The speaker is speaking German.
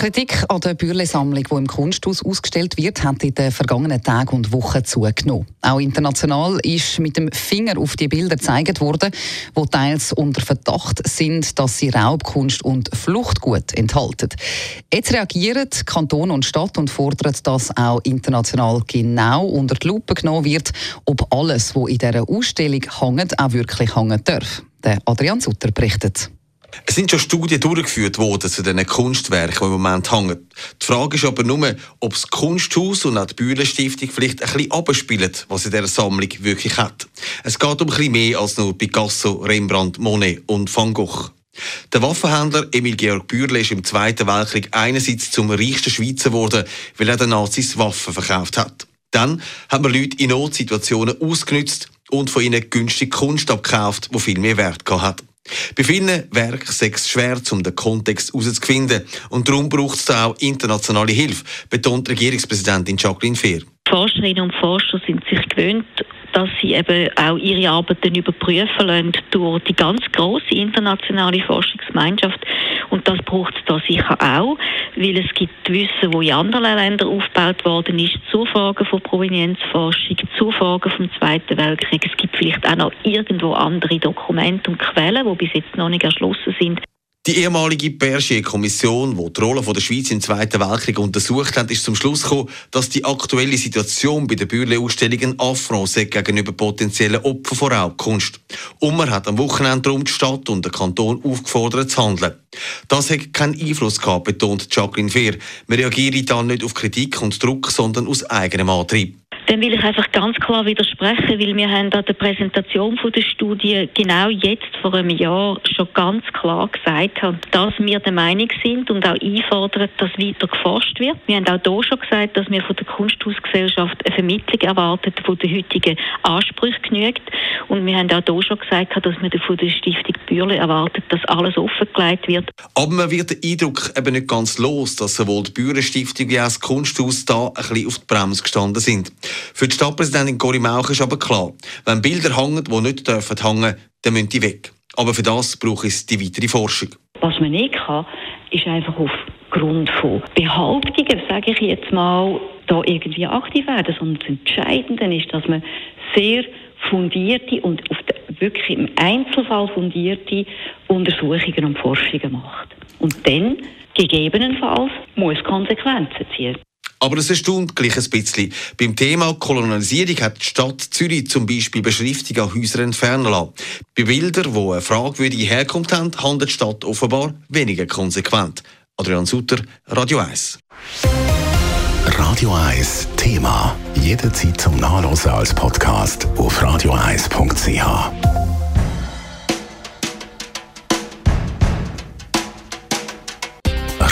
Kritik an der Bürle-Sammlung, die im Kunsthaus ausgestellt wird, hat in den vergangenen Tagen und Wochen zugenommen. Auch international ist mit dem Finger auf die Bilder gezeigt worden, die teils unter Verdacht sind, dass sie Raubkunst und Fluchtgut enthalten. Jetzt reagieren Kanton und Stadt und fordern, dass auch international genau unter die Lupe genommen wird, ob alles, was in dieser Ausstellung hängt, auch wirklich hängen darf. Adrian Sutter berichtet. Es sind schon Studien durchgeführt worden zu diesen Kunstwerken, die im Moment hängen. Die Frage ist aber nur, ob das Kunsthaus und auch die Bühler Stiftung vielleicht ein bisschen abspielen, was in dieser Sammlung wirklich hat. Es geht um bisschen mehr als nur Picasso, Rembrandt, Monet und Van Gogh. Der Waffenhändler Emil Georg Bürle ist im Zweiten Weltkrieg einerseits zum reichsten Schweizer geworden, weil er den Nazis Waffen verkauft hat. Dann hat man Leute in Notsituationen ausgenützt und von ihnen günstig Kunst abgekauft, die viel mehr Wert hat. Bei vielen Werken ist es schwer, um den Kontext herauszufinden. Und darum braucht es auch internationale Hilfe, betont Regierungspräsidentin Jacqueline Fehr. Forscherinnen und Forscher sind sich gewöhnt, dass sie eben auch ihre Arbeiten überprüfen lassen durch die ganz große internationale Forschungsgemeinschaft. Und das braucht es da sicher auch, weil es gibt Wissen, wo in anderen Ländern aufgebaut worden ist, zu Fragen von Provenienzforschung, zu Fragen vom Zweiten Weltkrieg. Es gibt vielleicht auch noch irgendwo andere Dokumente und Quellen, die bis jetzt noch nicht erschlossen sind. Die ehemalige Bergier-Kommission, die die Rolle der Schweiz im Zweiten Weltkrieg untersucht hat, ist zum Schluss gekommen, dass die aktuelle Situation bei der Bürle-Ausstellung ein Affront gegenüber potenziellen Opfern von Raubkunst. Und man hat am Wochenende darum die Stadt und den Kanton aufgefordert zu handeln. Das hat keinen Einfluss gehabt, betont Jacqueline Fehr. Man reagiere dann nicht auf Kritik und Druck, sondern aus eigenem Antrieb. Dann will ich einfach ganz klar widersprechen, weil wir haben an der Präsentation von der Studie genau jetzt vor einem Jahr schon ganz klar gesagt haben, dass wir der Meinung sind und auch einfordern, dass weiter geforscht wird. Wir haben auch hier schon gesagt, dass wir von der Kunsthausgesellschaft eine Vermittlung erwarten, die den heutigen Ansprüchen genügt. Und wir haben auch hier schon gesagt, dass wir von der Stiftung Bürle erwartet, dass alles offengelegt wird. Aber man wird den Eindruck eben nicht ganz los, dass sowohl die Bürle-Stiftung wie auch das Kunsthaus da ein bisschen auf die Bremse gestanden sind. Für die Stadtpräsidentin Cori Mauch ist aber klar, wenn Bilder hängen, die nicht dürfen hängen, dann müssen die weg. Aber für das braucht es die weitere Forschung. Was man nicht kann, ist einfach aufgrund von Behauptungen, sage ich jetzt mal, da irgendwie aktiv werden. Sondern das Entscheidende ist, dass man sehr fundierte und auf der, wirklich im Einzelfall fundierte Untersuchungen und Forschungen macht. Und dann gegebenenfalls muss Konsequenzen ziehen. Aber es erstaunt gleich ein bisschen. Beim Thema Kolonialisierung hat die Stadt Zürich zum Beispiel Beschriftung an Häuser entfernen lassen. Bei Bildern, die eine fragwürdige Herkunft haben, handelt die Stadt offenbar weniger konsequent. Adrian Sutter, Radio 1. Radio 1 Thema. Jederzeit zum Nachlesen als Podcast auf radio1.ch.